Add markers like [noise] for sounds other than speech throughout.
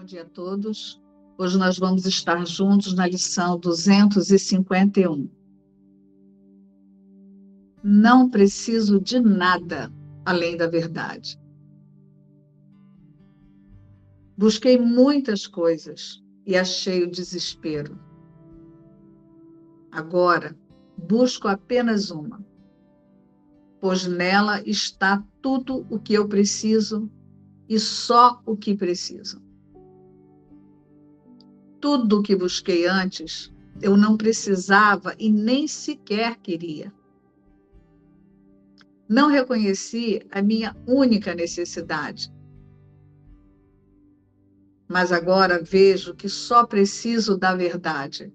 Bom dia a todos. Hoje nós vamos estar juntos na lição 251. Não preciso de nada além da verdade. Busquei muitas coisas e achei o desespero. Agora, busco apenas uma, pois nela está tudo o que eu preciso e só o que preciso. Tudo o que busquei antes, eu não precisava e nem sequer queria. Não reconheci a minha única necessidade. Mas agora vejo que só preciso da verdade.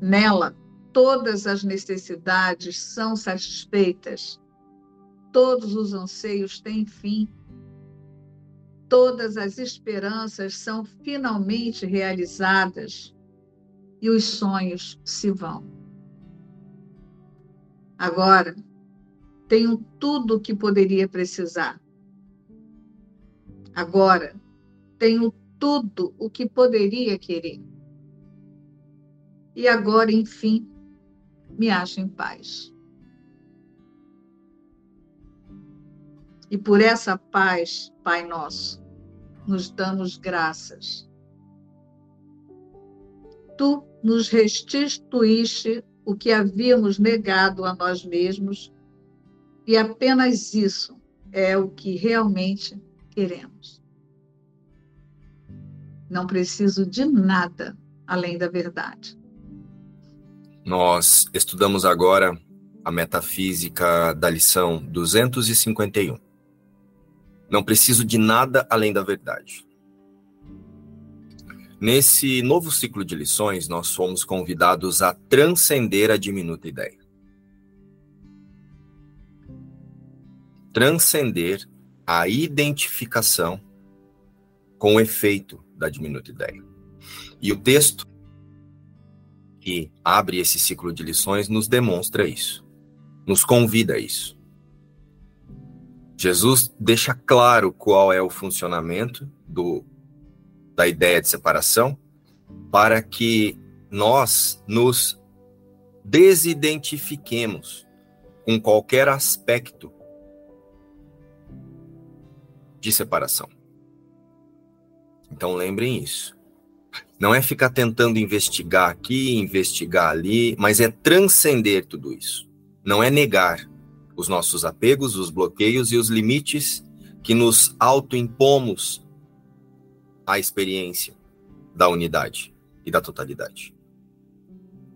Nela, todas as necessidades são satisfeitas, todos os anseios têm fim todas as esperanças são finalmente realizadas e os sonhos se vão. Agora, tenho tudo o que poderia precisar. Agora, tenho tudo o que poderia querer. E agora, enfim, me acho em paz. E por essa paz, Pai Nosso, nos damos graças. Tu nos restituíste o que havíamos negado a nós mesmos, e apenas isso é o que realmente queremos. Não preciso de nada além da verdade. Nós estudamos agora a metafísica da lição 251. Não preciso de nada além da verdade. Nesse novo ciclo de lições, nós fomos convidados a transcender a diminuta ideia. Transcender a identificação com o efeito da diminuta ideia. E o texto que abre esse ciclo de lições nos demonstra isso, nos convida a isso. Jesus deixa claro qual é o funcionamento do, da ideia de separação para que nós nos desidentifiquemos com qualquer aspecto de separação. Então lembrem isso. Não é ficar tentando investigar aqui, investigar ali, mas é transcender tudo isso. Não é negar, os nossos apegos, os bloqueios e os limites que nos autoimpomos à experiência da unidade e da totalidade.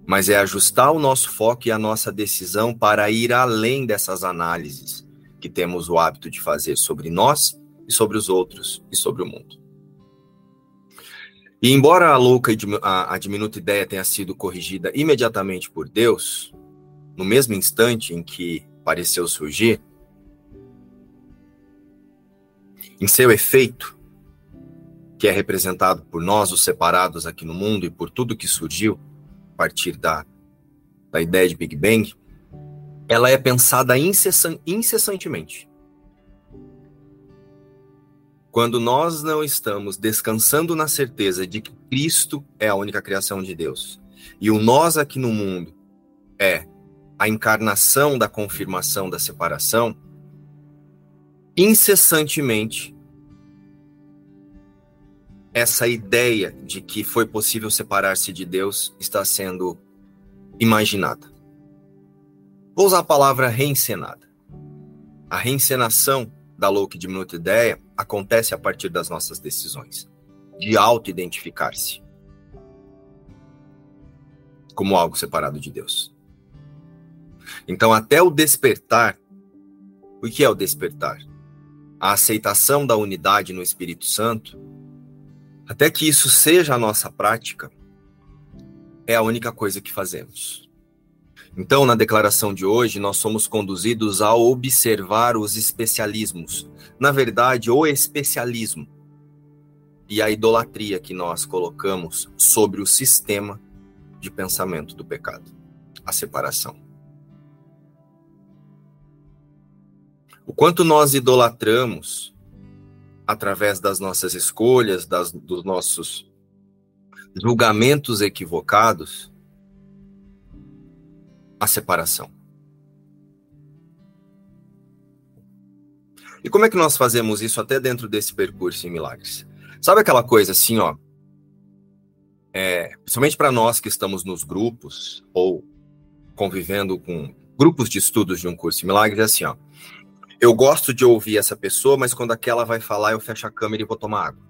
Mas é ajustar o nosso foco e a nossa decisão para ir além dessas análises que temos o hábito de fazer sobre nós e sobre os outros e sobre o mundo. E embora a louca e a diminuta ideia tenha sido corrigida imediatamente por Deus, no mesmo instante em que pareceu surgir, em seu efeito, que é representado por nós, os separados aqui no mundo, e por tudo que surgiu a partir da, da ideia de Big Bang, ela é pensada incessan, incessantemente. Quando nós não estamos descansando na certeza de que Cristo é a única criação de Deus, e o nós aqui no mundo é a encarnação da confirmação da separação, incessantemente essa ideia de que foi possível separar-se de Deus está sendo imaginada. Vou usar a palavra reencenada. A reencenação da louca e diminuta ideia acontece a partir das nossas decisões, de auto-identificar-se como algo separado de Deus. Então, até o despertar, o que é o despertar? A aceitação da unidade no Espírito Santo, até que isso seja a nossa prática, é a única coisa que fazemos. Então, na declaração de hoje, nós somos conduzidos a observar os especialismos. Na verdade, o especialismo e a idolatria que nós colocamos sobre o sistema de pensamento do pecado, a separação. O quanto nós idolatramos através das nossas escolhas, das, dos nossos julgamentos equivocados, a separação. E como é que nós fazemos isso até dentro desse percurso em milagres? Sabe aquela coisa assim, ó? É, principalmente para nós que estamos nos grupos ou convivendo com grupos de estudos de um curso de milagres, é assim, ó. Eu gosto de ouvir essa pessoa, mas quando aquela vai falar, eu fecho a câmera e vou tomar água.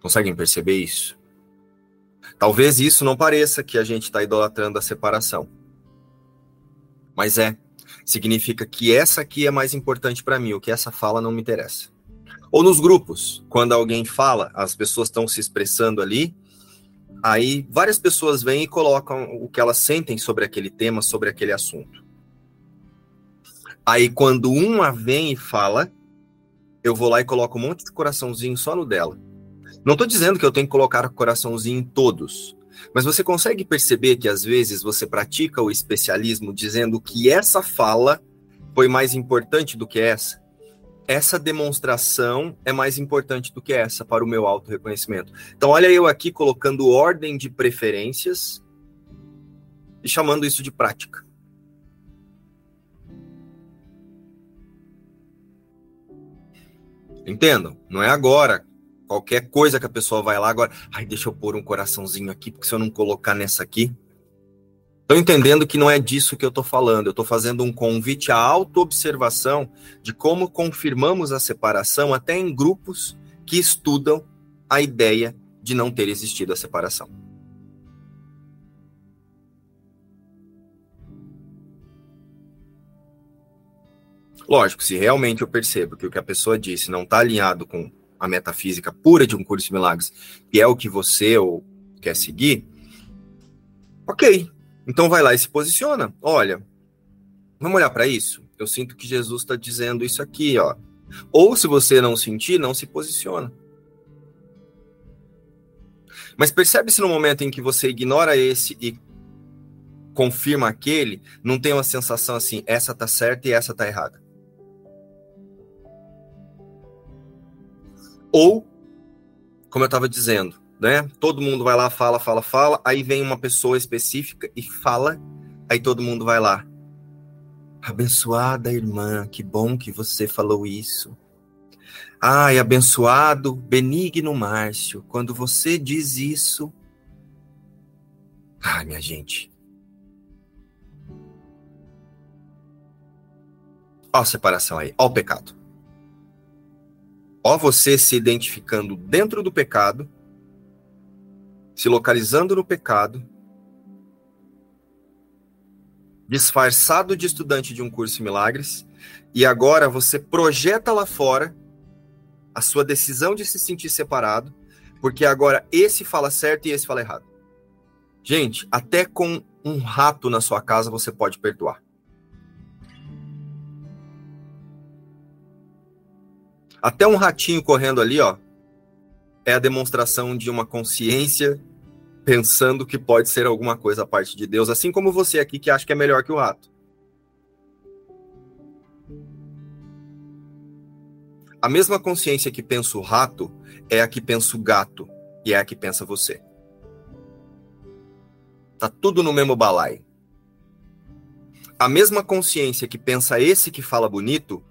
Conseguem perceber isso? Talvez isso não pareça que a gente está idolatrando a separação. Mas é. Significa que essa aqui é mais importante para mim, o que essa fala não me interessa. Ou nos grupos, quando alguém fala, as pessoas estão se expressando ali, aí várias pessoas vêm e colocam o que elas sentem sobre aquele tema, sobre aquele assunto. Aí quando uma vem e fala, eu vou lá e coloco um monte de coraçãozinho só no dela. Não estou dizendo que eu tenho que colocar coraçãozinho em todos, mas você consegue perceber que às vezes você pratica o especialismo dizendo que essa fala foi mais importante do que essa? Essa demonstração é mais importante do que essa para o meu auto-reconhecimento. Então, olha eu aqui colocando ordem de preferências e chamando isso de prática. Entendam? Não é agora Qualquer coisa que a pessoa vai lá agora, ai, deixa eu pôr um coraçãozinho aqui, porque se eu não colocar nessa aqui. Estão entendendo que não é disso que eu estou falando. Eu estou fazendo um convite à autoobservação de como confirmamos a separação até em grupos que estudam a ideia de não ter existido a separação. Lógico, se realmente eu percebo que o que a pessoa disse não está alinhado com a metafísica pura de um curso de milagres, que é o que você ou quer seguir, ok. Então vai lá e se posiciona. Olha, vamos olhar para isso. Eu sinto que Jesus está dizendo isso aqui, ó. Ou se você não sentir, não se posiciona. Mas percebe-se no momento em que você ignora esse e confirma aquele, não tem uma sensação assim, essa tá certa e essa tá errada. Ou, como eu estava dizendo, né? Todo mundo vai lá, fala, fala, fala, aí vem uma pessoa específica e fala, aí todo mundo vai lá. Abençoada irmã, que bom que você falou isso. Ai, abençoado, benigno Márcio, quando você diz isso. Ai, minha gente. Ó a separação aí, ó o pecado. Ó você se identificando dentro do pecado, se localizando no pecado, disfarçado de estudante de um curso de milagres, e agora você projeta lá fora a sua decisão de se sentir separado, porque agora esse fala certo e esse fala errado. Gente, até com um rato na sua casa você pode perdoar. Até um ratinho correndo ali, ó, é a demonstração de uma consciência pensando que pode ser alguma coisa a parte de Deus, assim como você aqui que acha que é melhor que o rato. A mesma consciência que pensa o rato é a que pensa o gato e é a que pensa você. Tá tudo no mesmo balaio. A mesma consciência que pensa esse que fala bonito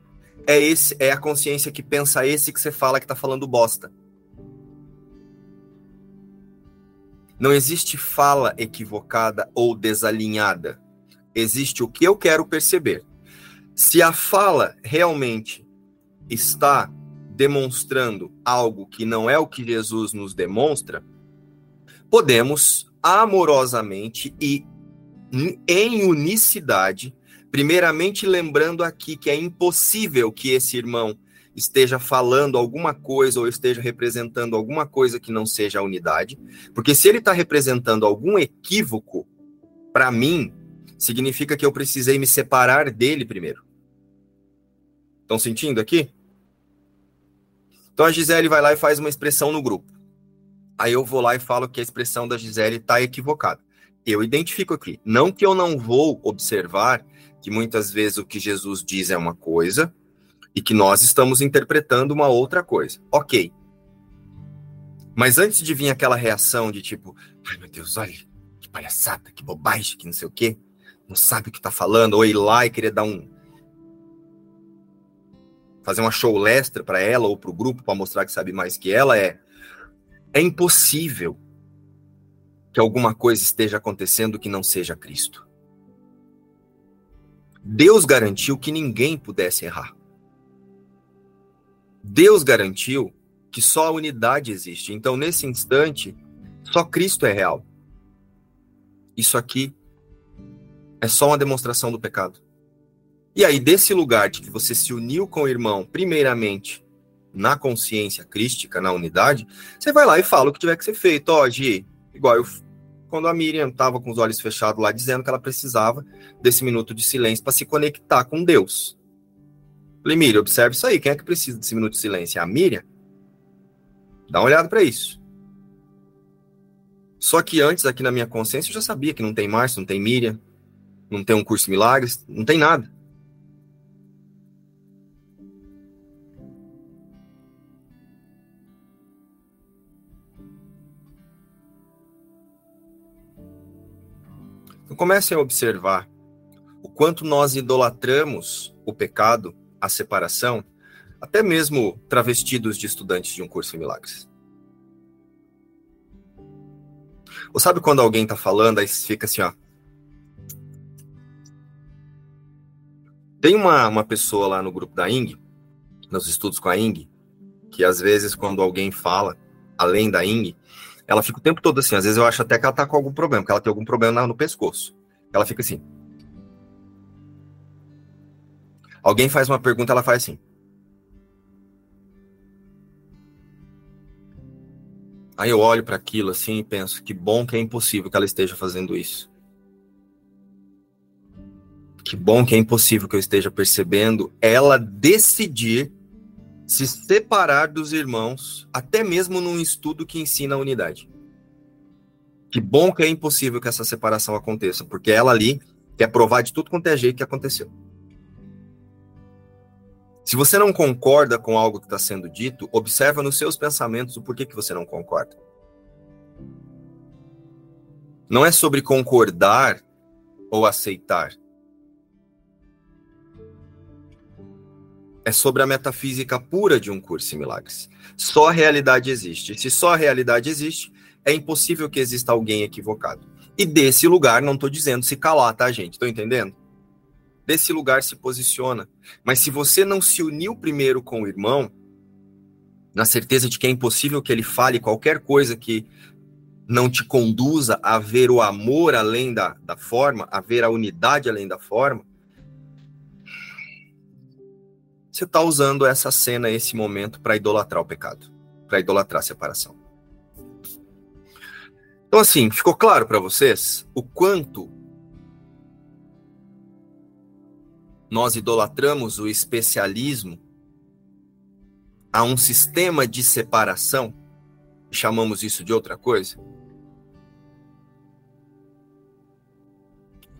é esse é a consciência que pensa esse que você fala que tá falando bosta. Não existe fala equivocada ou desalinhada. Existe o que eu quero perceber. Se a fala realmente está demonstrando algo que não é o que Jesus nos demonstra, podemos amorosamente e em unicidade Primeiramente, lembrando aqui que é impossível que esse irmão esteja falando alguma coisa ou esteja representando alguma coisa que não seja a unidade, porque se ele está representando algum equívoco, para mim, significa que eu precisei me separar dele primeiro. Estão sentindo aqui? Então a Gisele vai lá e faz uma expressão no grupo. Aí eu vou lá e falo que a expressão da Gisele está equivocada. Eu identifico aqui. Não que eu não vou observar que muitas vezes o que Jesus diz é uma coisa e que nós estamos interpretando uma outra coisa. Ok. Mas antes de vir aquela reação de tipo, ai meu Deus, olha, que palhaçada, que bobagem, que não sei o quê, não sabe o que tá falando, ou ir lá e querer dar um. fazer uma show lestra para ela ou para o grupo para mostrar que sabe mais que ela, é. É impossível que alguma coisa esteja acontecendo que não seja Cristo. Deus garantiu que ninguém pudesse errar. Deus garantiu que só a unidade existe. Então, nesse instante, só Cristo é real. Isso aqui é só uma demonstração do pecado. E aí, desse lugar de que você se uniu com o irmão, primeiramente, na consciência crística, na unidade, você vai lá e fala o que tiver que ser feito. Ó, oh, Gi, igual eu, quando a Miriam estava com os olhos fechados lá, dizendo que ela precisava desse minuto de silêncio para se conectar com Deus. Falei, Miriam, observe isso aí. Quem é que precisa desse minuto de silêncio? É a Miriam? Dá uma olhada para isso. Só que antes, aqui na minha consciência, eu já sabia que não tem Márcio, não tem Miriam, não tem um curso de milagres, não tem nada. Então comecem a observar o quanto nós idolatramos o pecado a separação, até mesmo travestidos de estudantes de um curso em milagres. Ou sabe quando alguém tá falando, aí fica assim, ó. Tem uma, uma pessoa lá no grupo da Ing, nos estudos com a Ing, que às vezes quando alguém fala, além da Ing, ela fica o tempo todo assim. Às vezes eu acho até que ela tá com algum problema, que ela tem algum problema no pescoço. Ela fica assim. Alguém faz uma pergunta, ela faz assim. Aí eu olho para aquilo assim e penso: que bom que é impossível que ela esteja fazendo isso. Que bom que é impossível que eu esteja percebendo ela decidir se separar dos irmãos, até mesmo num estudo que ensina a unidade. Que bom que é impossível que essa separação aconteça, porque ela ali quer provar de tudo quanto é jeito que aconteceu. Se você não concorda com algo que está sendo dito, observa nos seus pensamentos o porquê que você não concorda. Não é sobre concordar ou aceitar. É sobre a metafísica pura de um curso em milagres. Só a realidade existe. Se só a realidade existe, é impossível que exista alguém equivocado. E desse lugar, não estou dizendo se calar, tá, gente? Estão entendendo? desse lugar se posiciona. Mas se você não se uniu primeiro com o irmão, na certeza de que é impossível que ele fale qualquer coisa que não te conduza a ver o amor além da, da forma, a ver a unidade além da forma, você está usando essa cena, esse momento, para idolatrar o pecado, para idolatrar a separação. Então, assim, ficou claro para vocês o quanto nós idolatramos o especialismo a um sistema de separação, chamamos isso de outra coisa.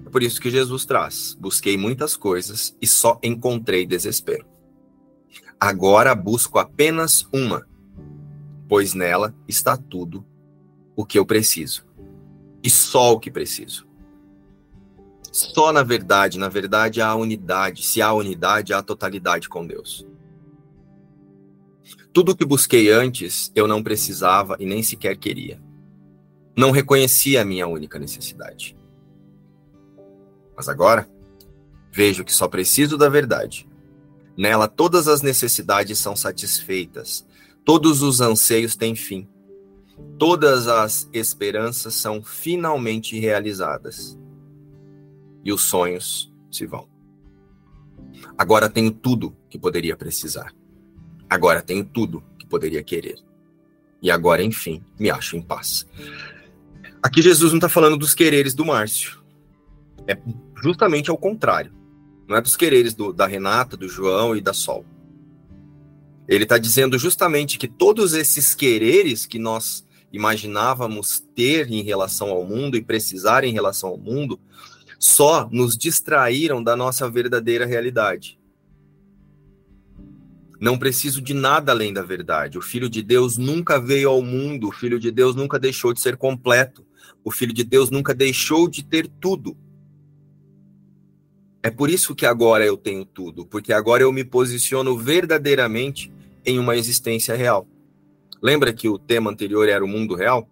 É por isso que Jesus traz: busquei muitas coisas e só encontrei desespero. Agora busco apenas uma, pois nela está tudo o que eu preciso. E só o que preciso. Só na verdade, na verdade há unidade. Se há unidade, há totalidade com Deus. Tudo que busquei antes, eu não precisava e nem sequer queria. Não reconhecia a minha única necessidade. Mas agora, vejo que só preciso da verdade. Nela, todas as necessidades são satisfeitas, todos os anseios têm fim, todas as esperanças são finalmente realizadas e os sonhos se vão. Agora tenho tudo que poderia precisar. Agora tenho tudo que poderia querer. E agora, enfim, me acho em paz. Aqui Jesus não está falando dos quereres do Márcio. É justamente ao contrário. Não é dos quereres do, da Renata, do João e da Sol. Ele está dizendo justamente que todos esses quereres que nós imaginávamos ter em relação ao mundo e precisar em relação ao mundo só nos distraíram da nossa verdadeira realidade. Não preciso de nada além da verdade. O Filho de Deus nunca veio ao mundo, o Filho de Deus nunca deixou de ser completo, o Filho de Deus nunca deixou de ter tudo. É por isso que agora eu tenho tudo, porque agora eu me posiciono verdadeiramente em uma existência real. Lembra que o tema anterior era o mundo real?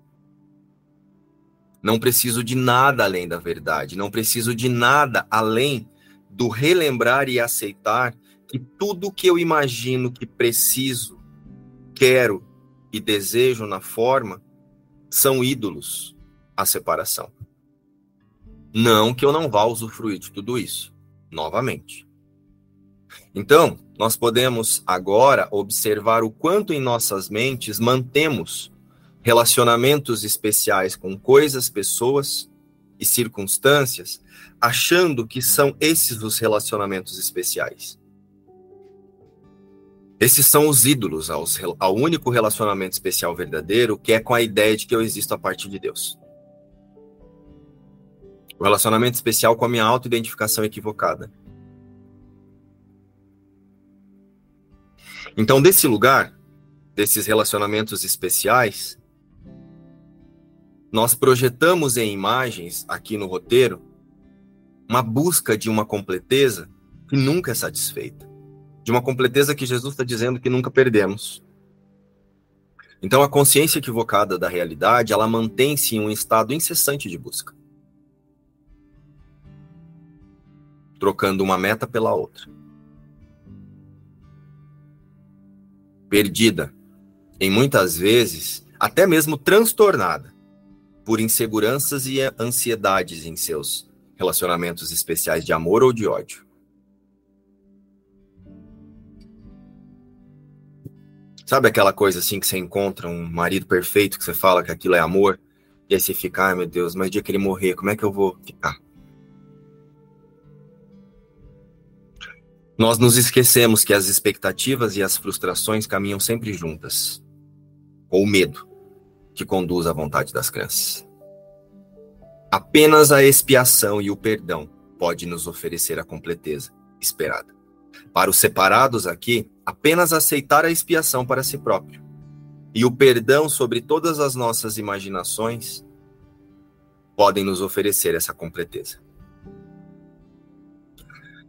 Não preciso de nada além da verdade, não preciso de nada além do relembrar e aceitar que tudo que eu imagino que preciso, quero e desejo na forma são ídolos à separação. Não que eu não vá usufruir de tudo isso, novamente. Então, nós podemos agora observar o quanto em nossas mentes mantemos relacionamentos especiais com coisas, pessoas e circunstâncias, achando que são esses os relacionamentos especiais. Esses são os ídolos ao único relacionamento especial verdadeiro, que é com a ideia de que eu existo a partir de Deus. O relacionamento especial com a minha autoidentificação equivocada. Então, desse lugar, desses relacionamentos especiais, nós projetamos em imagens, aqui no roteiro, uma busca de uma completeza que nunca é satisfeita de uma completeza que Jesus está dizendo que nunca perdemos. Então, a consciência equivocada da realidade, ela mantém-se em um estado incessante de busca. Trocando uma meta pela outra. Perdida, em muitas vezes, até mesmo transtornada, por inseguranças e ansiedades em seus relacionamentos especiais de amor ou de ódio. Sabe aquela coisa assim que você encontra um marido perfeito que você fala que aquilo é amor? E aí você fica, ai meu Deus, mas o dia que ele morrer, como é que eu vou ficar? Nós nos esquecemos que as expectativas e as frustrações caminham sempre juntas. Ou o medo que conduz à vontade das crianças. Apenas a expiação e o perdão pode nos oferecer a completeza esperada. Para os separados aqui, apenas aceitar a expiação para si próprio e o perdão sobre todas as nossas imaginações podem nos oferecer essa completeza.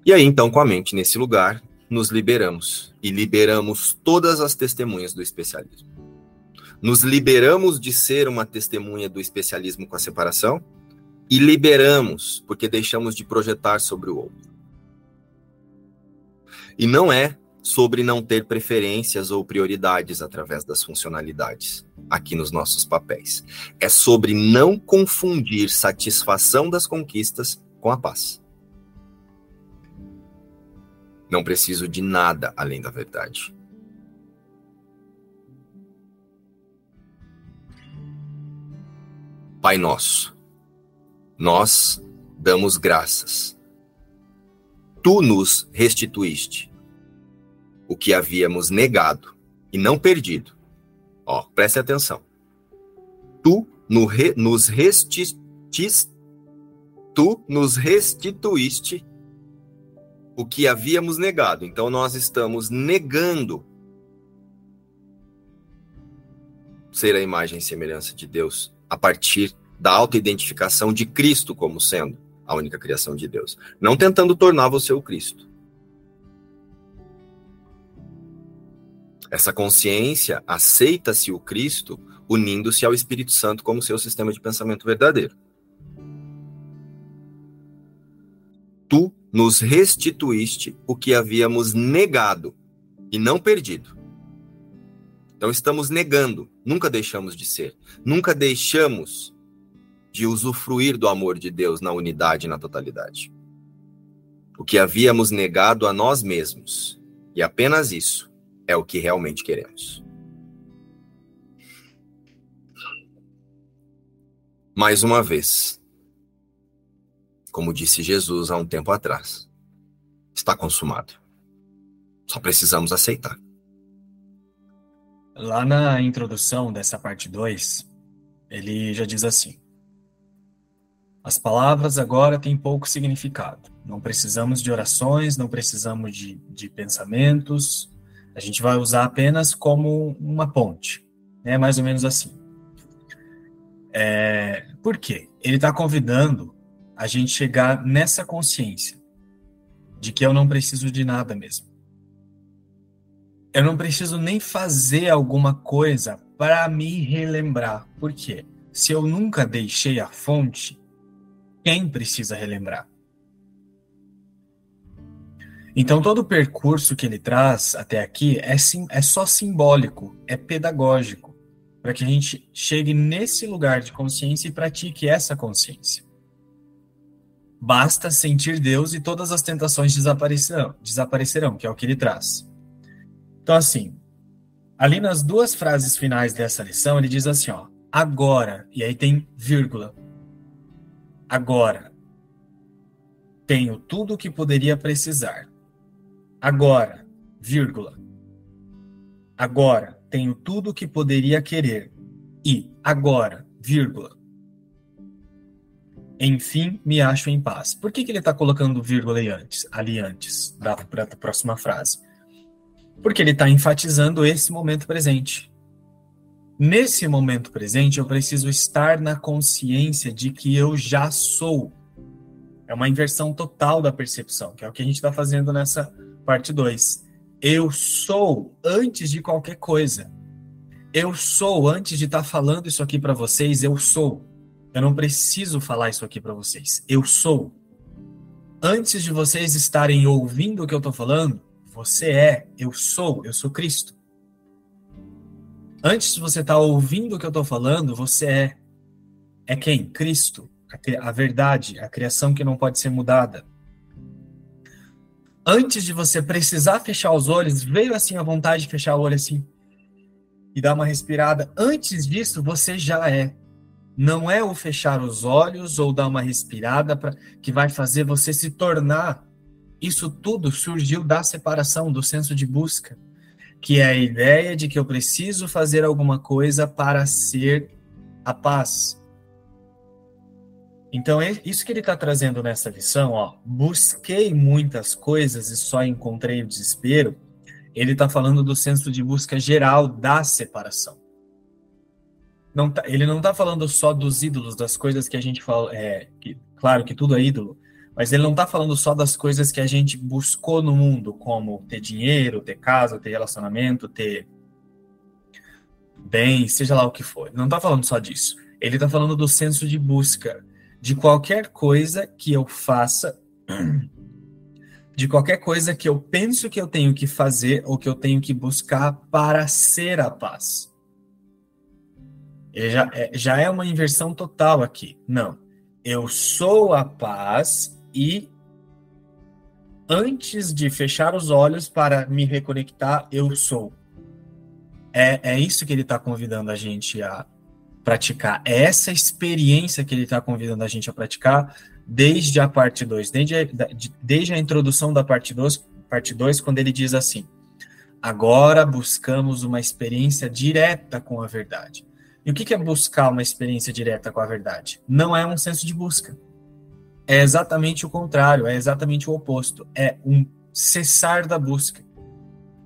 E aí, então, com a mente nesse lugar, nos liberamos e liberamos todas as testemunhas do especialismo. Nos liberamos de ser uma testemunha do especialismo com a separação e liberamos porque deixamos de projetar sobre o outro. E não é sobre não ter preferências ou prioridades através das funcionalidades aqui nos nossos papéis. É sobre não confundir satisfação das conquistas com a paz. Não preciso de nada além da verdade. Pai Nosso, nós damos graças. Tu nos restituíste o que havíamos negado e não perdido. Ó, preste atenção. Tu no re, nos restituíste, tu nos restituíste o que havíamos negado. Então nós estamos negando ser a imagem e semelhança de Deus a partir da autoidentificação de Cristo como sendo a única criação de Deus, não tentando tornar você o Cristo. Essa consciência aceita-se o Cristo unindo-se ao Espírito Santo como seu sistema de pensamento verdadeiro. Tu nos restituíste o que havíamos negado e não perdido. Então estamos negando, nunca deixamos de ser, nunca deixamos de usufruir do amor de Deus na unidade e na totalidade. O que havíamos negado a nós mesmos, e apenas isso, é o que realmente queremos. Mais uma vez, como disse Jesus há um tempo atrás, está consumado. Só precisamos aceitar. Lá na introdução dessa parte 2, ele já diz assim: As palavras agora têm pouco significado. Não precisamos de orações, não precisamos de, de pensamentos, A gente vai usar apenas como uma ponte, né? Mais ou menos assim. É, por quê? Ele está convidando a gente chegar nessa consciência de que eu não preciso de nada mesmo. Eu não preciso nem fazer alguma coisa para me relembrar. Por quê? Se eu nunca deixei a fonte, quem precisa relembrar? Então, todo o percurso que ele traz até aqui é, sim, é só simbólico, é pedagógico, para que a gente chegue nesse lugar de consciência e pratique essa consciência. Basta sentir Deus e todas as tentações desaparecerão, desaparecerão, que é o que ele traz. Então, assim, ali nas duas frases finais dessa lição, ele diz assim, ó, agora, e aí tem vírgula. Agora, tenho tudo o que poderia precisar Agora, vírgula. Agora tenho tudo o que poderia querer. E agora, vírgula. Enfim, me acho em paz. Por que, que ele está colocando vírgula aí antes, ali antes da, da próxima frase? Porque ele está enfatizando esse momento presente. Nesse momento presente, eu preciso estar na consciência de que eu já sou. É uma inversão total da percepção, que é o que a gente está fazendo nessa parte 2. Eu sou antes de qualquer coisa. Eu sou antes de estar tá falando isso aqui para vocês, eu sou. Eu não preciso falar isso aqui para vocês. Eu sou. Antes de vocês estarem ouvindo o que eu estou falando, você é, eu sou, eu sou Cristo. Antes de você estar tá ouvindo o que eu estou falando, você é. É quem? Cristo. A verdade, a criação que não pode ser mudada antes de você precisar fechar os olhos, veio assim a vontade de fechar o olho assim e dar uma respirada. Antes disso, você já é. Não é o fechar os olhos ou dar uma respirada para que vai fazer você se tornar. Isso tudo surgiu da separação, do senso de busca, que é a ideia de que eu preciso fazer alguma coisa para ser a paz, então, é isso que ele está trazendo nessa lição, ó, busquei muitas coisas e só encontrei o desespero, ele está falando do senso de busca geral da separação. Não tá, ele não está falando só dos ídolos, das coisas que a gente fala, é, que, claro que tudo é ídolo, mas ele não está falando só das coisas que a gente buscou no mundo, como ter dinheiro, ter casa, ter relacionamento, ter bem, seja lá o que for. Ele não está falando só disso. Ele está falando do senso de busca de qualquer coisa que eu faça, [clears throat] de qualquer coisa que eu penso que eu tenho que fazer ou que eu tenho que buscar para ser a paz. Já é, já é uma inversão total aqui. Não. Eu sou a paz e antes de fechar os olhos para me reconectar, eu sou. É, é isso que ele está convidando a gente a, praticar. É essa experiência que ele está convidando a gente a praticar desde a parte 2, desde, a, desde a introdução da parte 2, parte 2, quando ele diz assim: agora buscamos uma experiência direta com a verdade. E o que é buscar uma experiência direta com a verdade? Não é um senso de busca. É exatamente o contrário, é exatamente o oposto. É um cessar da busca.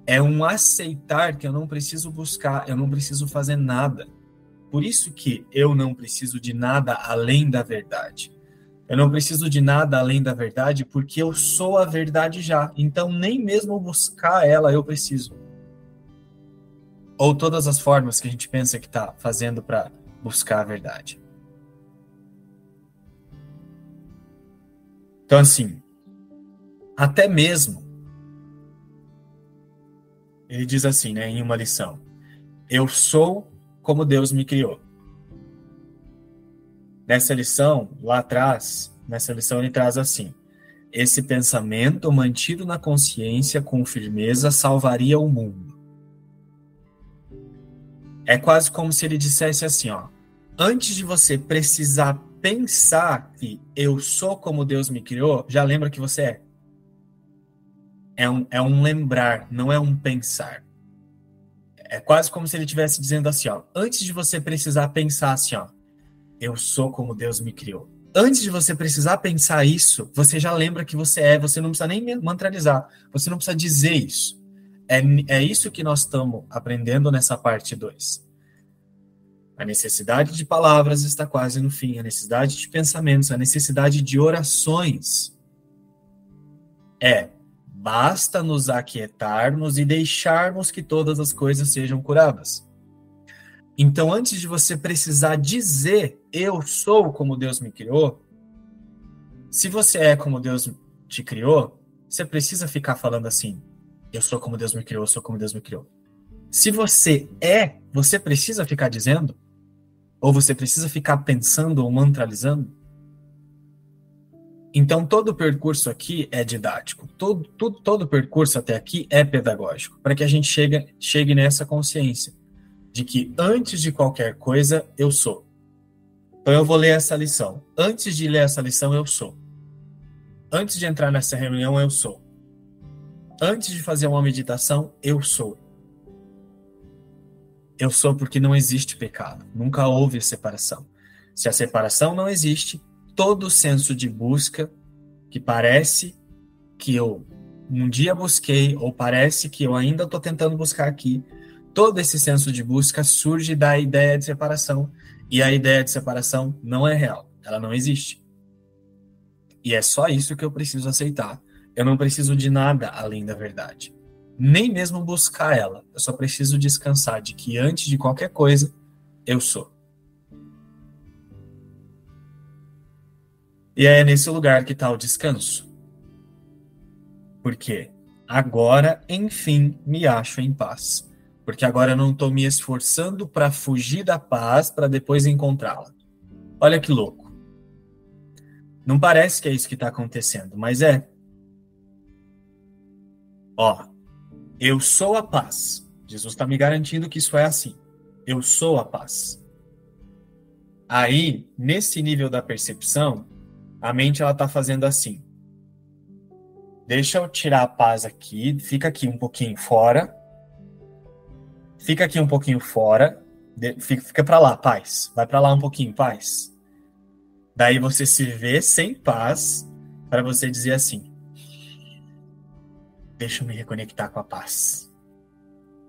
É um aceitar que eu não preciso buscar, eu não preciso fazer nada. Por isso que eu não preciso de nada além da verdade. Eu não preciso de nada além da verdade porque eu sou a verdade já. Então nem mesmo buscar ela eu preciso. Ou todas as formas que a gente pensa que está fazendo para buscar a verdade. Então assim, até mesmo ele diz assim, né, em uma lição: Eu sou como Deus me criou. Nessa lição, lá atrás, nessa lição ele traz assim: esse pensamento mantido na consciência com firmeza salvaria o mundo. É quase como se ele dissesse assim, ó: antes de você precisar pensar que eu sou como Deus me criou, já lembra que você é. É um, é um lembrar, não é um pensar. É quase como se ele estivesse dizendo assim, ó, antes de você precisar pensar assim, ó, eu sou como Deus me criou. Antes de você precisar pensar isso, você já lembra que você é, você não precisa nem mantralizar, você não precisa dizer isso. É, é isso que nós estamos aprendendo nessa parte 2. A necessidade de palavras está quase no fim, a necessidade de pensamentos, a necessidade de orações. É, basta nos aquietarmos e deixarmos que todas as coisas sejam curadas. Então, antes de você precisar dizer eu sou como Deus me criou, se você é como Deus te criou, você precisa ficar falando assim: eu sou como Deus me criou, eu sou como Deus me criou. Se você é, você precisa ficar dizendo? Ou você precisa ficar pensando ou mantralizando? Então, todo o percurso aqui é didático. Todo, todo, todo o percurso até aqui é pedagógico, para que a gente chegue, chegue nessa consciência de que antes de qualquer coisa, eu sou. Então, eu vou ler essa lição. Antes de ler essa lição, eu sou. Antes de entrar nessa reunião, eu sou. Antes de fazer uma meditação, eu sou. Eu sou porque não existe pecado. Nunca houve separação. Se a separação não existe, todo senso de busca que parece que eu um dia busquei, ou parece que eu ainda estou tentando buscar aqui, todo esse senso de busca surge da ideia de separação. E a ideia de separação não é real. Ela não existe. E é só isso que eu preciso aceitar. Eu não preciso de nada além da verdade. Nem mesmo buscar ela. Eu só preciso descansar de que antes de qualquer coisa, eu sou. E é nesse lugar que está o descanso. Porque agora, enfim, me acho em paz. Porque agora eu não estou me esforçando para fugir da paz para depois encontrá-la. Olha que louco. Não parece que é isso que está acontecendo, mas é. Ó, eu sou a paz. Jesus está me garantindo que isso é assim. Eu sou a paz. Aí, nesse nível da percepção, a mente ela está fazendo assim. Deixa eu tirar a paz aqui, fica aqui um pouquinho fora. Fica aqui um pouquinho fora. Fica, fica para lá, paz. Vai para lá um pouquinho, paz. Daí você se vê sem paz para você dizer assim: Deixa eu me reconectar com a paz.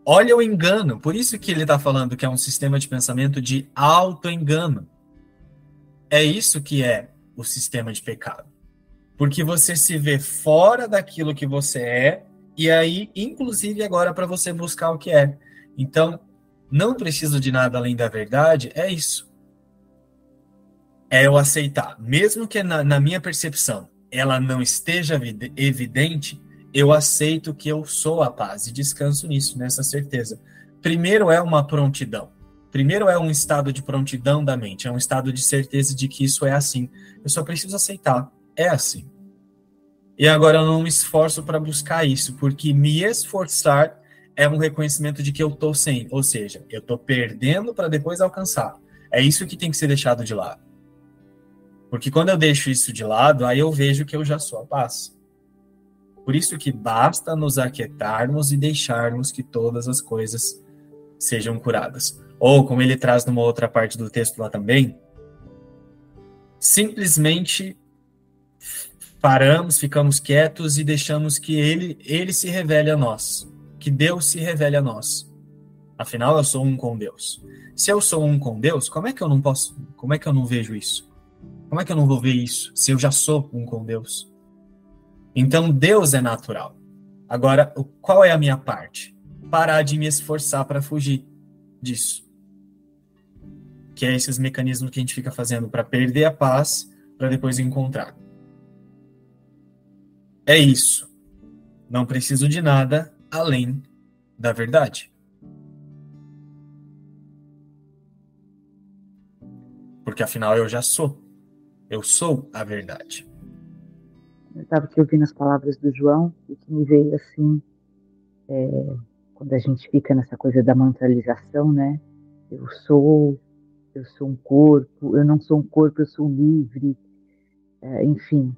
Olha o engano, por isso que ele está falando que é um sistema de pensamento de auto-engano. É isso que é o sistema de pecado. Porque você se vê fora daquilo que você é, e aí, inclusive agora, para você buscar o que é. Então, não preciso de nada além da verdade, é isso é eu aceitar, mesmo que na, na minha percepção ela não esteja evidente, eu aceito que eu sou a paz e descanso nisso, nessa certeza. Primeiro é uma prontidão. Primeiro é um estado de prontidão da mente, é um estado de certeza de que isso é assim. Eu só preciso aceitar, é assim. E agora eu não me esforço para buscar isso, porque me esforçar é um reconhecimento de que eu estou sem, ou seja, eu estou perdendo para depois alcançar. É isso que tem que ser deixado de lado. Porque quando eu deixo isso de lado, aí eu vejo que eu já sou a paz. Por isso que basta nos aquietarmos e deixarmos que todas as coisas sejam curadas. Ou, como ele traz numa outra parte do texto lá também, simplesmente paramos, ficamos quietos e deixamos que ele, ele se revele a nós, que Deus se revele a nós. Afinal, eu sou um com Deus. Se eu sou um com Deus, como é que eu não posso, como é que eu não vejo isso? Como é que eu não vou ver isso se eu já sou um com Deus? Então Deus é natural. Agora, qual é a minha parte? Parar de me esforçar para fugir disso. Que é esses mecanismos que a gente fica fazendo para perder a paz, para depois encontrar. É isso. Não preciso de nada além da verdade. Porque afinal eu já sou. Eu sou a verdade. Eu estava aqui ouvindo as palavras do João e que me veio assim, é, quando a gente fica nessa coisa da mantralização, né? Eu sou, eu sou um corpo, eu não sou um corpo, eu sou livre. É, enfim,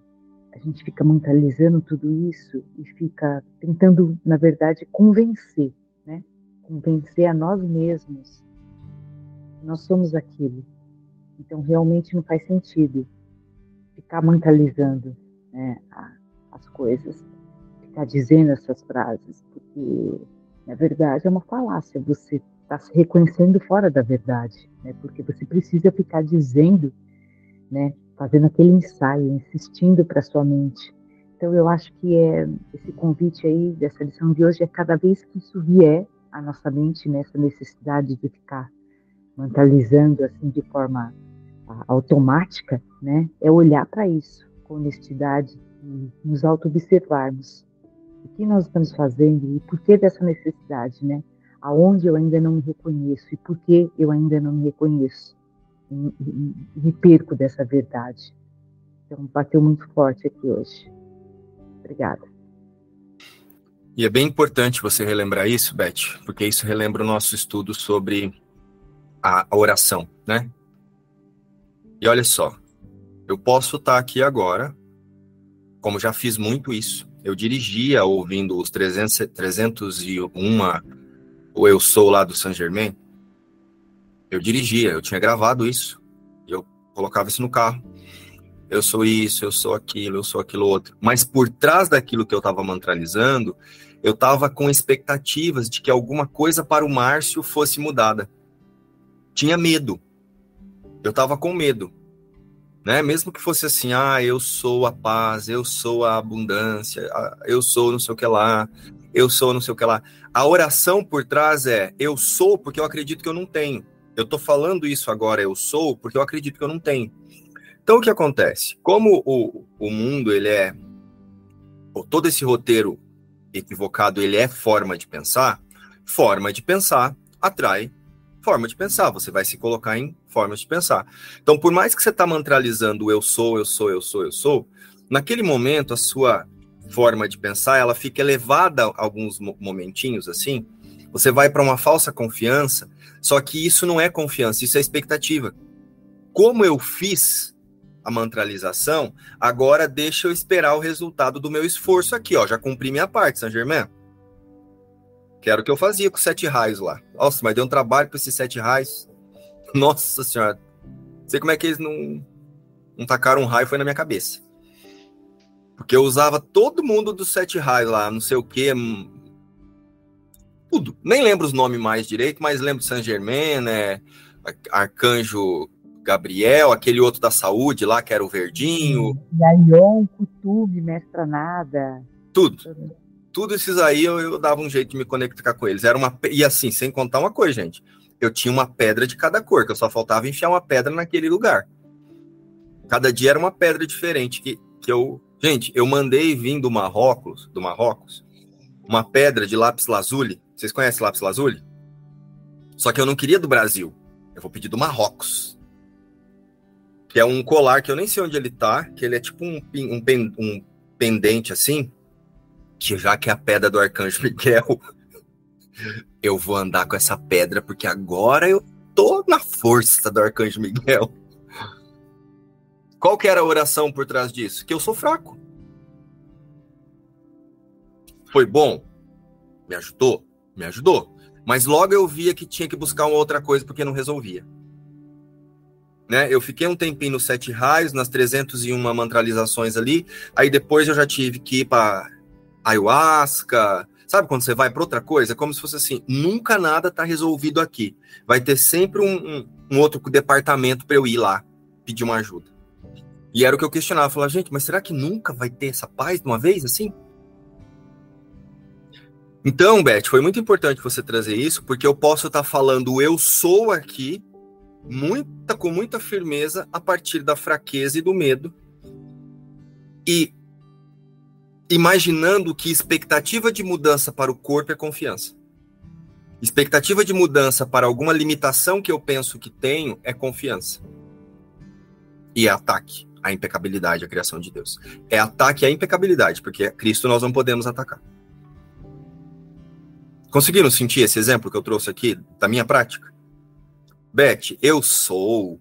a gente fica mentalizando tudo isso e fica tentando, na verdade, convencer, né? Convencer a nós mesmos. Nós somos aquilo. Então, realmente não faz sentido ficar mentalizando né, as coisas. ficar dizendo essas frases, porque na verdade é uma falácia. Você está se reconhecendo fora da verdade, né? Porque você precisa ficar dizendo, né? Fazendo aquele ensaio, insistindo para sua mente. Então eu acho que é esse convite aí dessa lição de hoje é cada vez que isso vier à nossa mente nessa necessidade de ficar mentalizando assim de forma automática, né? É olhar para isso com honestidade e nos auto-observarmos. O que nós estamos fazendo e por que dessa necessidade, né? Aonde eu ainda não me reconheço e por que eu ainda não me reconheço e, e, e me perco dessa verdade. Então, bateu muito forte aqui hoje. Obrigada. E é bem importante você relembrar isso, Beth, porque isso relembra o nosso estudo sobre a oração, né? E olha só, eu posso estar aqui agora, como já fiz muito isso, eu dirigia ouvindo os 300, 301, o Eu Sou lá do Saint Germain, eu dirigia, eu tinha gravado isso, eu colocava isso no carro, eu sou isso, eu sou aquilo, eu sou aquilo outro, mas por trás daquilo que eu estava mantralizando, eu estava com expectativas de que alguma coisa para o Márcio fosse mudada. Tinha medo, eu tava com medo, né? Mesmo que fosse assim, ah, eu sou a paz, eu sou a abundância, eu sou não sei o que lá, eu sou não sei o que lá. A oração por trás é eu sou porque eu acredito que eu não tenho. Eu tô falando isso agora, eu sou, porque eu acredito que eu não tenho. Então o que acontece? Como o, o mundo ele é todo esse roteiro equivocado, ele é forma de pensar, forma de pensar atrai forma de pensar, você vai se colocar em formas de pensar. Então, por mais que você está mantralizando eu sou, eu sou, eu sou, eu sou, naquele momento a sua forma de pensar, ela fica elevada alguns momentinhos assim, você vai para uma falsa confiança, só que isso não é confiança, isso é expectativa. Como eu fiz a mantralização, agora deixa eu esperar o resultado do meu esforço aqui, ó, já cumpri minha parte, Saint Germain. Que era o que eu fazia com sete raios lá. Nossa, mas deu um trabalho para esses sete raios. [laughs] Nossa senhora. Não sei como é que eles não, não tacaram um raio, foi na minha cabeça. Porque eu usava todo mundo dos sete raios lá, não sei o que. Hum, tudo. Nem lembro os nomes mais direito, mas lembro de Saint Germain, né? Arcanjo Gabriel, aquele outro da saúde lá, que era o verdinho. Yaion, Kutub, Mestra Nada. Tudo tudo esses aí eu, eu, dava um jeito de me conectar com eles. Era uma e assim, sem contar uma coisa, gente. Eu tinha uma pedra de cada cor, que eu só faltava enfiar uma pedra naquele lugar. Cada dia era uma pedra diferente que, que eu, gente, eu mandei vir do Marrocos, do Marrocos, uma pedra de lápis lazuli. Vocês conhecem lápis lazuli? Só que eu não queria do Brasil. Eu vou pedir do Marrocos. Que é um colar que eu nem sei onde ele tá, que ele é tipo um, um, um pendente assim, que já que é a pedra do arcanjo Miguel, eu vou andar com essa pedra porque agora eu tô na força do arcanjo Miguel. Qual que era a oração por trás disso? Que eu sou fraco. Foi bom? Me ajudou? Me ajudou. Mas logo eu via que tinha que buscar uma outra coisa porque não resolvia. Né? Eu fiquei um tempinho nos sete raios, nas 301 mantralizações ali. Aí depois eu já tive que ir para ayahuasca, sabe quando você vai para outra coisa? É como se fosse assim, nunca nada está resolvido aqui. Vai ter sempre um, um, um outro departamento para eu ir lá pedir uma ajuda. E era o que eu questionava, falava, gente, mas será que nunca vai ter essa paz de uma vez assim? Então, Beth, foi muito importante você trazer isso, porque eu posso estar tá falando eu sou aqui, muita com muita firmeza a partir da fraqueza e do medo. E imaginando que expectativa de mudança para o corpo é confiança. Expectativa de mudança para alguma limitação que eu penso que tenho é confiança. E é ataque à impecabilidade, à criação de Deus. É ataque à impecabilidade, porque Cristo nós não podemos atacar. Conseguiram sentir esse exemplo que eu trouxe aqui da minha prática? Beth, eu sou.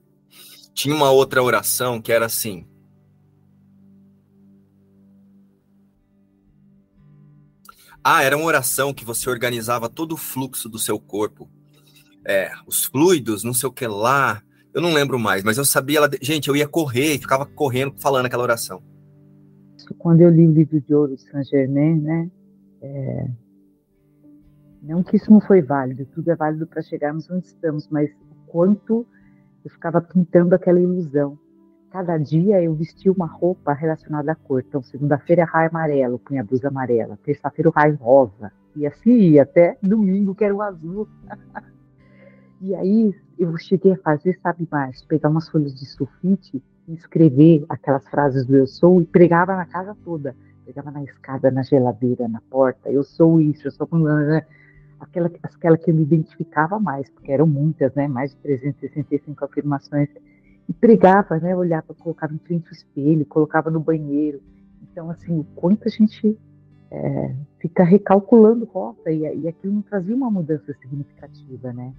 Tinha uma outra oração que era assim: Ah, era uma oração que você organizava todo o fluxo do seu corpo. É, os fluidos, não sei o que lá. Eu não lembro mais, mas eu sabia ela. Gente, eu ia correr e ficava correndo falando aquela oração. Quando eu li o livro de ouro de Saint Germain, né? É, não que isso não foi válido, tudo é válido para chegarmos onde estamos, mas o quanto eu ficava pintando aquela ilusão. Cada dia eu vestia uma roupa relacionada à cor. Então, segunda-feira, raio amarelo, punha blusa amarela. Terça-feira, raio rosa. E assim ia até domingo, que era o azul. [laughs] e aí eu cheguei a fazer, sabe mais, pegar umas folhas de sulfite e escrever aquelas frases do eu sou e pregava na casa toda. Pegava na escada, na geladeira, na porta. Eu sou isso, eu sou aquela, aquela que eu me identificava mais, porque eram muitas, né? Mais de 365 afirmações pregava, né? Olhava, colocava em frente ao espelho, colocava no banheiro. Então, assim, o quanto a gente é, fica recalculando rota e, e aquilo não trazia uma mudança significativa, né?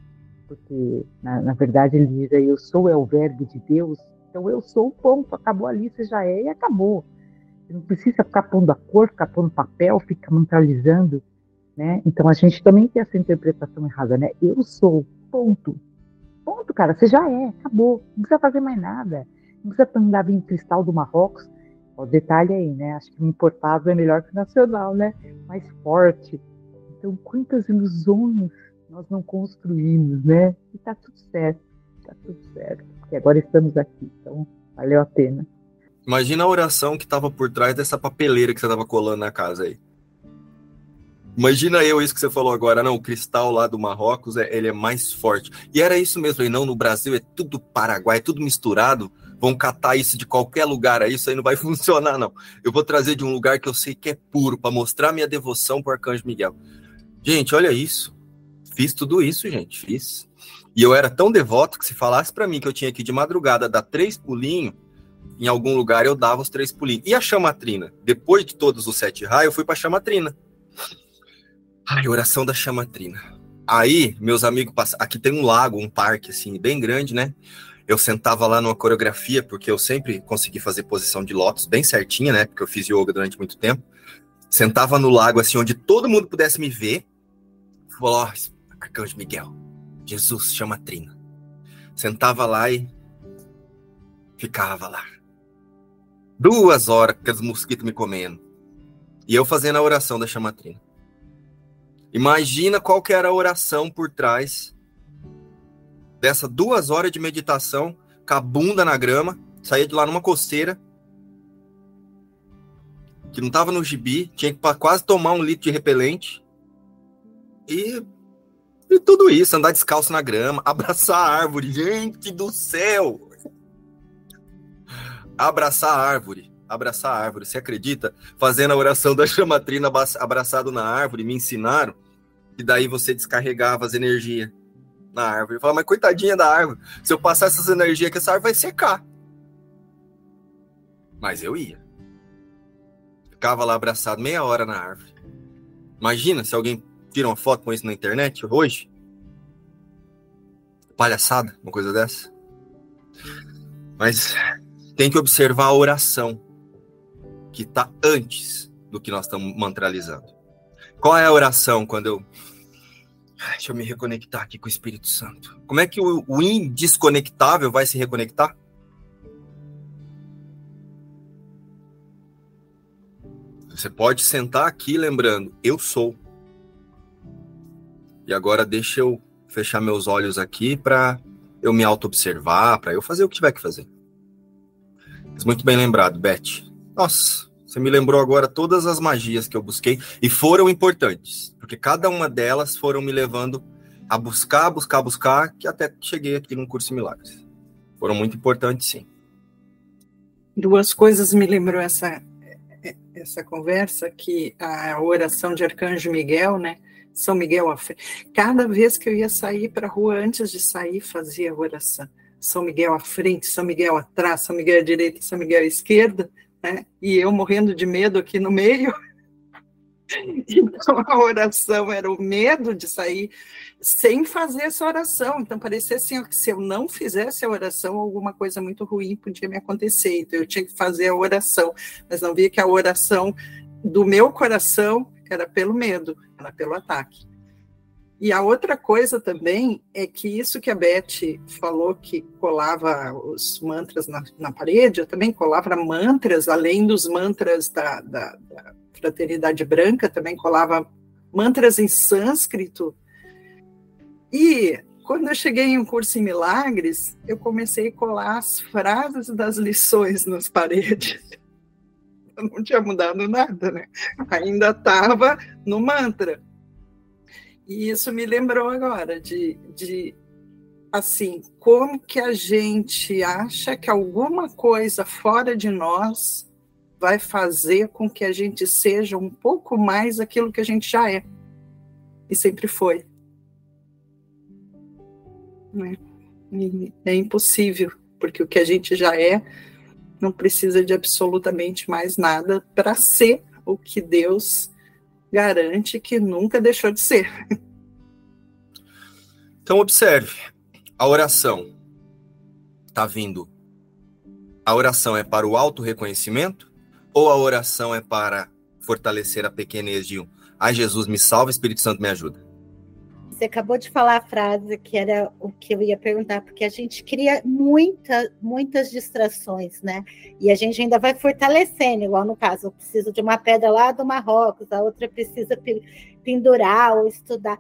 Porque, na, na verdade, ele diz aí, eu sou é o verbo de Deus, então eu sou o ponto, acabou ali, você já é e acabou. Você não precisa ficar pondo a cor, ficar pondo papel, ficar mentalizando, né? Então a gente também tem essa interpretação errada, né? Eu sou, ponto. Ponto, cara, você já é, acabou. Não precisa fazer mais nada. Não precisa andar vinho cristal do Marrocos. O detalhe aí, né? Acho que o importado é melhor que o nacional, né? Mais forte. Então, quantas ilusões nós não construímos, né? E tá tudo certo, tá tudo certo. Porque agora estamos aqui, então valeu a pena. Imagina a oração que estava por trás dessa papeleira que você estava colando na casa aí. Imagina eu isso que você falou agora, não, o cristal lá do Marrocos, é, ele é mais forte. E era isso mesmo, e não, no Brasil é tudo Paraguai, é tudo misturado, vão catar isso de qualquer lugar aí, isso aí não vai [laughs] funcionar, não. Eu vou trazer de um lugar que eu sei que é puro, para mostrar minha devoção pro Arcanjo Miguel. Gente, olha isso. Fiz tudo isso, gente, fiz. E eu era tão devoto que se falasse para mim que eu tinha que de madrugada dar três pulinhos, em algum lugar eu dava os três pulinhos. E a chamatrina? Depois de todos os sete raios, eu fui pra chamatrina. Ai, oração da chamatrina. Aí, meus amigos, aqui tem um lago, um parque, assim, bem grande, né? Eu sentava lá numa coreografia, porque eu sempre consegui fazer posição de lótus bem certinha, né? Porque eu fiz yoga durante muito tempo. Sentava no lago, assim, onde todo mundo pudesse me ver. Falou, ó, Arcanjo Miguel, Jesus chama Trina. Sentava lá e ficava lá. Duas horas, com aqueles mosquitos me comendo. E eu fazendo a oração da chamatrina. Imagina qual que era a oração por trás dessa duas horas de meditação com a bunda na grama, saía de lá numa coceira, que não tava no gibi, tinha que quase tomar um litro de repelente. E, e tudo isso, andar descalço na grama, [laughs] abraçar a árvore, gente do céu! Abraçar a árvore abraçar a árvore. Você acredita? Fazendo a oração da [laughs] chamatrina abraçado na árvore, me ensinaram que daí você descarregava as energias na árvore. Eu falava, mas coitadinha da árvore, se eu passar essas energias que essa árvore vai secar. Mas eu ia. Ficava lá abraçado meia hora na árvore. Imagina se alguém tira uma foto com isso na internet hoje. Palhaçada, uma coisa dessa. Mas tem que observar a oração que está antes do que nós estamos mantralizando. Qual é a oração quando eu. Deixa eu me reconectar aqui com o Espírito Santo. Como é que o, o indesconectável vai se reconectar? Você pode sentar aqui lembrando, eu sou. E agora deixa eu fechar meus olhos aqui para eu me auto-observar, para eu fazer o que tiver que fazer. Muito bem lembrado, Beth. Nossa, você me lembrou agora todas as magias que eu busquei e foram importantes, porque cada uma delas foram me levando a buscar, buscar, buscar, que até cheguei aqui no curso de milagres. Foram muito importantes, sim. Duas coisas me lembrou essa essa conversa que a oração de Arcanjo Miguel, né? São Miguel, cada vez que eu ia sair para a rua antes de sair fazia a oração. São Miguel à frente, São Miguel atrás, São Miguel à direita, São Miguel à esquerda, né? E eu morrendo de medo aqui no meio. [laughs] Então a oração era o medo de sair sem fazer essa oração. Então parecia assim que se eu não fizesse a oração, alguma coisa muito ruim podia me acontecer. Então eu tinha que fazer a oração, mas não via que a oração do meu coração era pelo medo, era pelo ataque. E a outra coisa também é que isso que a Beth falou, que colava os mantras na, na parede, eu também colava mantras, além dos mantras da, da, da Fraternidade Branca, também colava mantras em sânscrito. E quando eu cheguei em um curso em milagres, eu comecei a colar as frases das lições nas paredes. [laughs] Eu não tinha mudado nada, né? Ainda estava no mantra. E isso me lembrou agora de, de assim, como que a gente acha que alguma coisa fora de nós vai fazer com que a gente seja um pouco mais aquilo que a gente já é e sempre foi. Né? é impossível, porque o que a gente já é não precisa de absolutamente mais nada para ser o que Deus garante que nunca deixou de ser. Então, observe: a oração está vindo. A oração é para o auto-reconhecimento ou a oração é para fortalecer a pequenez de um? Ai, Jesus, me salva, Espírito Santo, me ajuda. Você acabou de falar a frase que era o que eu ia perguntar, porque a gente cria muita, muitas distrações, né? E a gente ainda vai fortalecendo, igual no caso, eu preciso de uma pedra lá do Marrocos, a outra precisa pendurar ou estudar.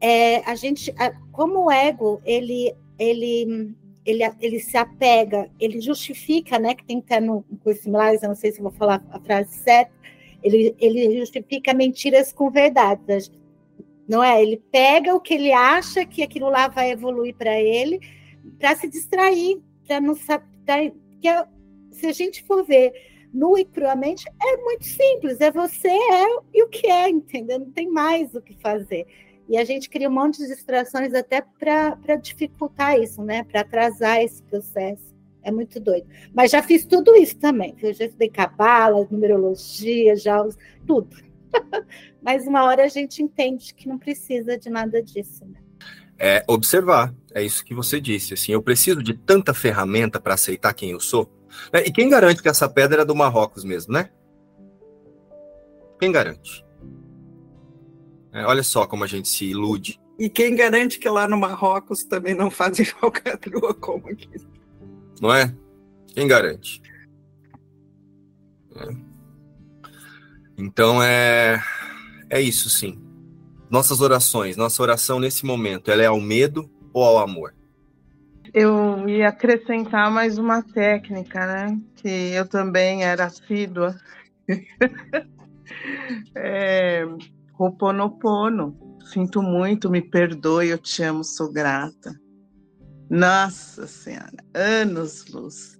É, a gente, como o ego, ele, ele, ele, ele se apega, ele justifica, né? Que tem estar no curso similares, eu não sei se vou falar a frase certa, ele, ele justifica mentiras com verdades não é? Ele pega o que ele acha que aquilo lá vai evoluir para ele, para se distrair, para não saber. Se a gente for ver nu e cruamente, é muito simples, é você é e o que é, entendeu? Não tem mais o que fazer. E a gente cria um monte de distrações até para dificultar isso, né? Para atrasar esse processo. É muito doido. Mas já fiz tudo isso também. Eu já estudei cabala, numerologia, já tudo. [laughs] Mas uma hora a gente entende que não precisa de nada disso. Né? É observar, é isso que você disse. Assim, eu preciso de tanta ferramenta para aceitar quem eu sou. Né? E quem garante que essa pedra é do Marrocos mesmo, né? Quem garante? É, olha só como a gente se ilude. E quem garante que lá no Marrocos também não fazem [laughs] falcatrua como aqui? Não é? Quem garante? É. Então é é isso sim. Nossas orações, nossa oração nesse momento, ela é ao medo ou ao amor? Eu ia acrescentar mais uma técnica, né? Que eu também era assídua. [laughs] é, Ho'oponopono. Sinto muito, me perdoe, eu te amo, sou grata. Nossa Senhora, anos luz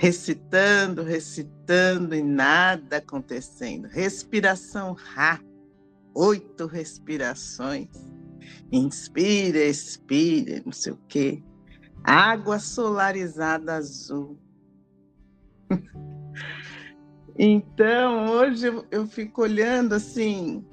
recitando, recitando e nada acontecendo. Respiração rápida, oito respirações. Inspira, expira, não sei o quê. Água solarizada azul. [laughs] então, hoje eu, eu fico olhando assim,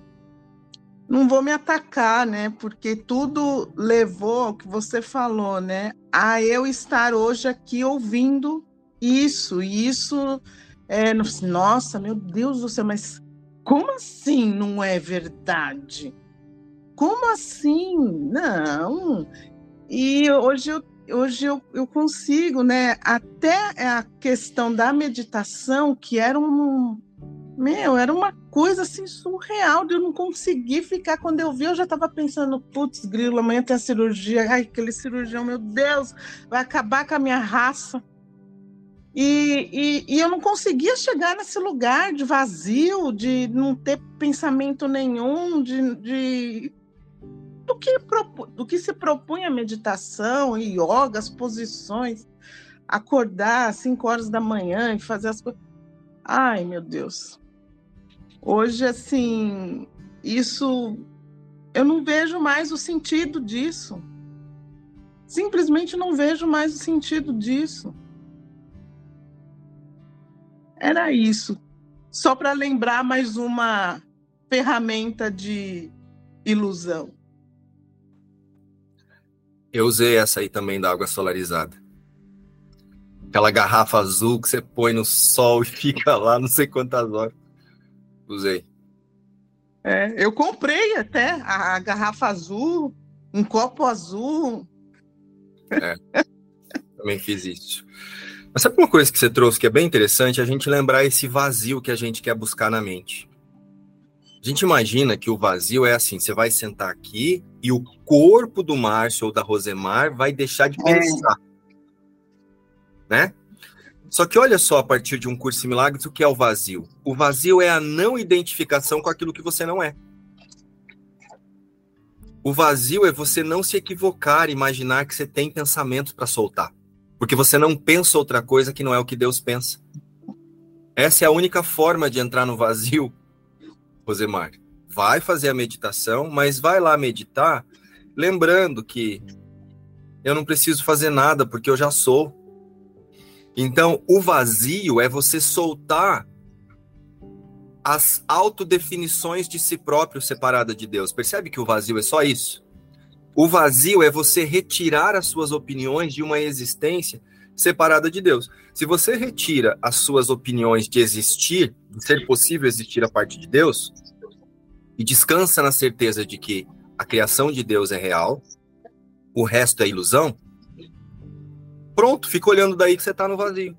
não vou me atacar, né? Porque tudo levou ao que você falou, né? A eu estar hoje aqui ouvindo isso, isso é, nossa, meu Deus do céu, mas como assim não é verdade? Como assim? Não. E hoje eu, hoje eu, eu consigo, né? Até a questão da meditação, que era um. Meu, era uma coisa assim surreal de eu não conseguir ficar. Quando eu vi, eu já estava pensando: putz, grilo, amanhã tem a cirurgia. Ai, aquele cirurgião, meu Deus, vai acabar com a minha raça. E, e, e, eu não conseguia chegar nesse lugar de vazio, de não ter pensamento nenhum, de, de do, que, do que se propõe a meditação e yoga, as posições, acordar às 5 horas da manhã e fazer as coisas. Ai, meu Deus. Hoje, assim, isso. Eu não vejo mais o sentido disso. Simplesmente não vejo mais o sentido disso. Era isso. Só para lembrar mais uma ferramenta de ilusão. Eu usei essa aí também da água solarizada. Aquela garrafa azul que você põe no sol e fica lá não sei quantas horas. Usei. É, eu comprei até a, garrafa azul, um copo azul. É, também fiz isso. Mas sabe uma coisa que você trouxe que é bem interessante? A gente lembrar esse vazio que a gente quer buscar na mente. A gente imagina que o vazio é assim: você vai sentar aqui e o corpo do Márcio ou da Rosemar vai deixar de pensar. É. Né? Só que olha só, a partir de um curso de milagres, o que é o vazio? O vazio é a não identificação com aquilo que você não é. O vazio é você não se equivocar, imaginar que você tem pensamentos para soltar. Porque você não pensa outra coisa que não é o que Deus pensa. Essa é a única forma de entrar no vazio, Rosemar. Vai fazer a meditação, mas vai lá meditar, lembrando que eu não preciso fazer nada porque eu já sou. Então, o vazio é você soltar as autodefinições de si próprio separada de Deus. Percebe que o vazio é só isso? O vazio é você retirar as suas opiniões de uma existência separada de Deus. Se você retira as suas opiniões de existir, de ser possível existir a parte de Deus, e descansa na certeza de que a criação de Deus é real, o resto é ilusão, Pronto, fica olhando daí que você tá no vazio.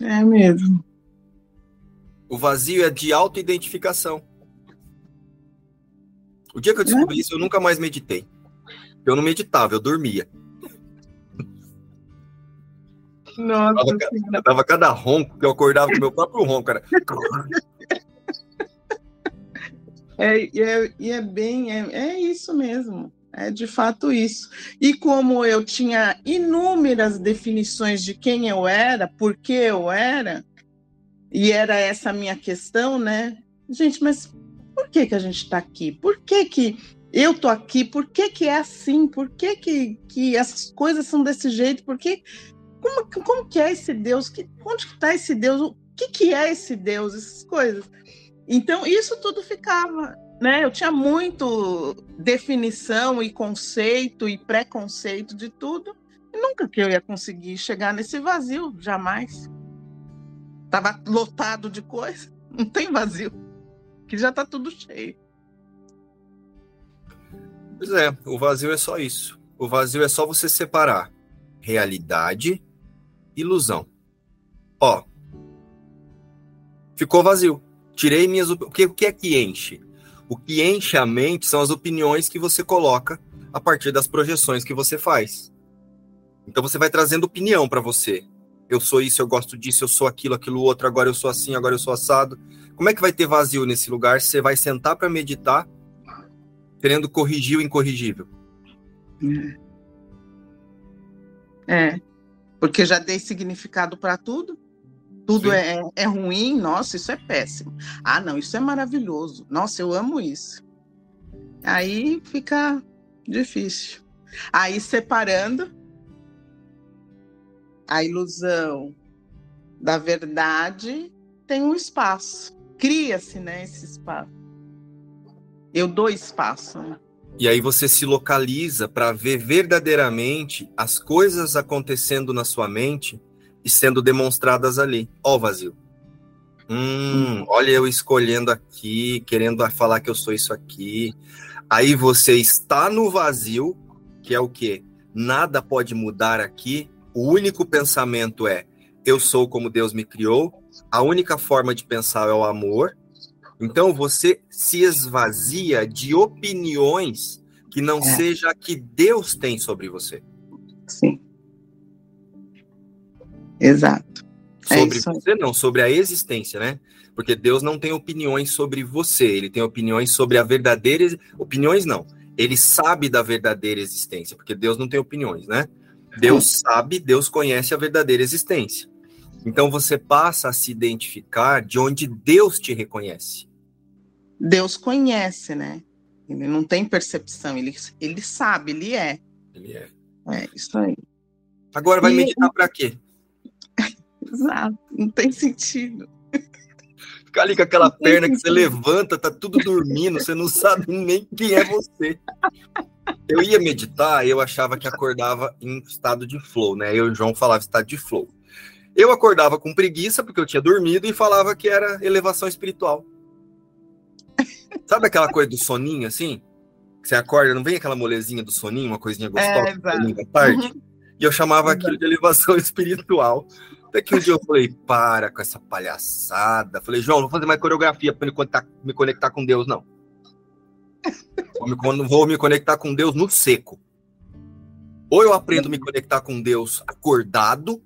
É mesmo. O vazio é de autoidentificação. O dia que eu descobri é? isso, eu nunca mais meditei. Eu não meditava, eu dormia. Nossa, eu dava, eu dava cada ronco que eu acordava com meu próprio ronco, cara. É, é, e é bem, é, é isso mesmo. É de fato isso. E como eu tinha inúmeras definições de quem eu era, por que eu era, e era essa a minha questão, né? Gente, mas por que, que a gente está aqui? Por que, que eu tô aqui? Por que, que é assim? Por que, que, que essas coisas são desse jeito? Por que, como, como que é esse Deus? Que, onde que está esse Deus? O que, que é esse Deus? Essas coisas. Então, isso tudo ficava né, eu tinha muito definição e conceito e preconceito de tudo, e nunca que eu ia conseguir chegar nesse vazio, jamais. Tava lotado de coisa, [laughs] não tem vazio, que já está tudo cheio. Pois é, o vazio é só isso. O vazio é só você separar realidade ilusão. Ó, ficou vazio. Tirei minhas. O que, o que é que enche? O que enche a mente são as opiniões que você coloca a partir das projeções que você faz. Então você vai trazendo opinião para você. Eu sou isso, eu gosto disso, eu sou aquilo, aquilo outro, agora eu sou assim, agora eu sou assado. Como é que vai ter vazio nesse lugar? Você vai sentar para meditar, querendo corrigir o incorrigível. É. Porque já dei significado para tudo tudo é, é ruim, nossa, isso é péssimo. Ah, não, isso é maravilhoso. Nossa, eu amo isso. Aí fica difícil. Aí separando a ilusão da verdade tem um espaço. Cria-se, né, esse espaço. Eu dou espaço. Né? E aí você se localiza para ver verdadeiramente as coisas acontecendo na sua mente e sendo demonstradas ali. Ó o vazio. Hum, olha eu escolhendo aqui, querendo falar que eu sou isso aqui. Aí você está no vazio, que é o quê? Nada pode mudar aqui. O único pensamento é: eu sou como Deus me criou. A única forma de pensar é o amor. Então você se esvazia de opiniões que não é. seja a que Deus tem sobre você. Sim. Exato. É sobre você, não, sobre a existência, né? Porque Deus não tem opiniões sobre você, ele tem opiniões sobre a verdadeira. Opiniões não. Ele sabe da verdadeira existência, porque Deus não tem opiniões, né? Deus sabe, Deus conhece a verdadeira existência. Então você passa a se identificar de onde Deus te reconhece. Deus conhece, né? Ele não tem percepção, ele, ele sabe, ele é. Ele é. É, isso aí. Agora vai e... meditar para quê? [laughs] Exato, não tem sentido. Ficar ali com aquela perna sentido. que você levanta, tá tudo dormindo, você não sabe nem quem é você. Eu ia meditar eu achava que acordava em estado de flow, né? Eu e o João falava estado de flow. Eu acordava com preguiça porque eu tinha dormido e falava que era elevação espiritual. Sabe aquela coisa do soninho, assim? Que você acorda, não vem aquela molezinha do soninho, uma coisinha gostosa, é, da tarde? Uhum. E eu chamava aquilo de elevação [laughs] espiritual. Até que um dia eu falei, para com essa palhaçada. Falei, João, não vou fazer mais coreografia para me conectar, me conectar com Deus, não. Vou me, vou me conectar com Deus no seco. Ou eu aprendo a me conectar com Deus acordado,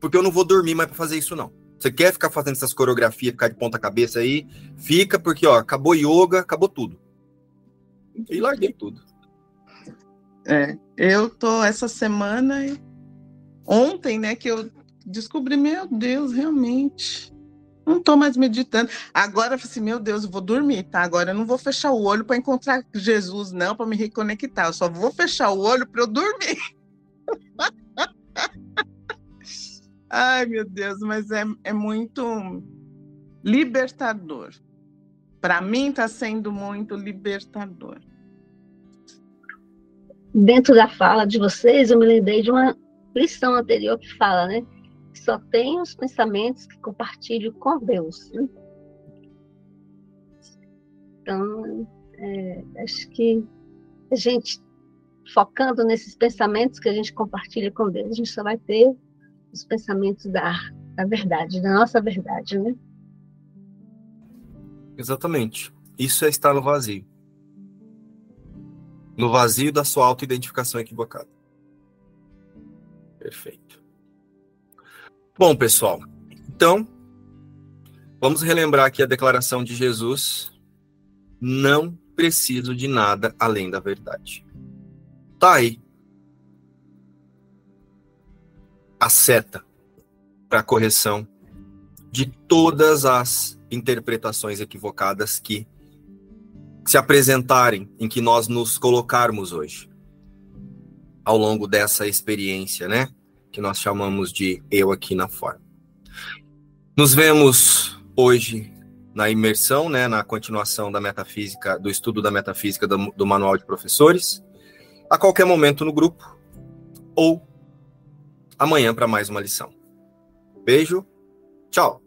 porque eu não vou dormir mais para fazer isso, não. Você quer ficar fazendo essas coreografias, ficar de ponta cabeça aí? Fica, porque, ó, acabou yoga, acabou tudo. E larguei tudo. É, eu tô essa semana, ontem, né, que eu descobri, meu Deus, realmente, não tô mais meditando. Agora assim, meu Deus, eu vou dormir, tá? Agora eu não vou fechar o olho para encontrar Jesus, não, para me reconectar. Eu só vou fechar o olho para eu dormir. [laughs] Ai, meu Deus, mas é, é muito libertador. Para mim está sendo muito libertador. Dentro da fala de vocês, eu me lembrei de uma lição anterior que fala, né? Só tem os pensamentos que compartilho com Deus. Né? Então, é, acho que a gente focando nesses pensamentos que a gente compartilha com Deus, a gente só vai ter os pensamentos da, da verdade, da nossa verdade, né? Exatamente. Isso é estar no vazio. No vazio da sua autoidentificação equivocada. Perfeito. Bom, pessoal, então, vamos relembrar aqui a declaração de Jesus: não preciso de nada além da verdade. Tá aí a seta para correção de todas as interpretações equivocadas que se apresentarem em que nós nos colocarmos hoje ao longo dessa experiência, né, que nós chamamos de eu aqui na forma. Nos vemos hoje na imersão, né, na continuação da metafísica, do estudo da metafísica do, do manual de professores, a qualquer momento no grupo ou amanhã para mais uma lição. Beijo, tchau!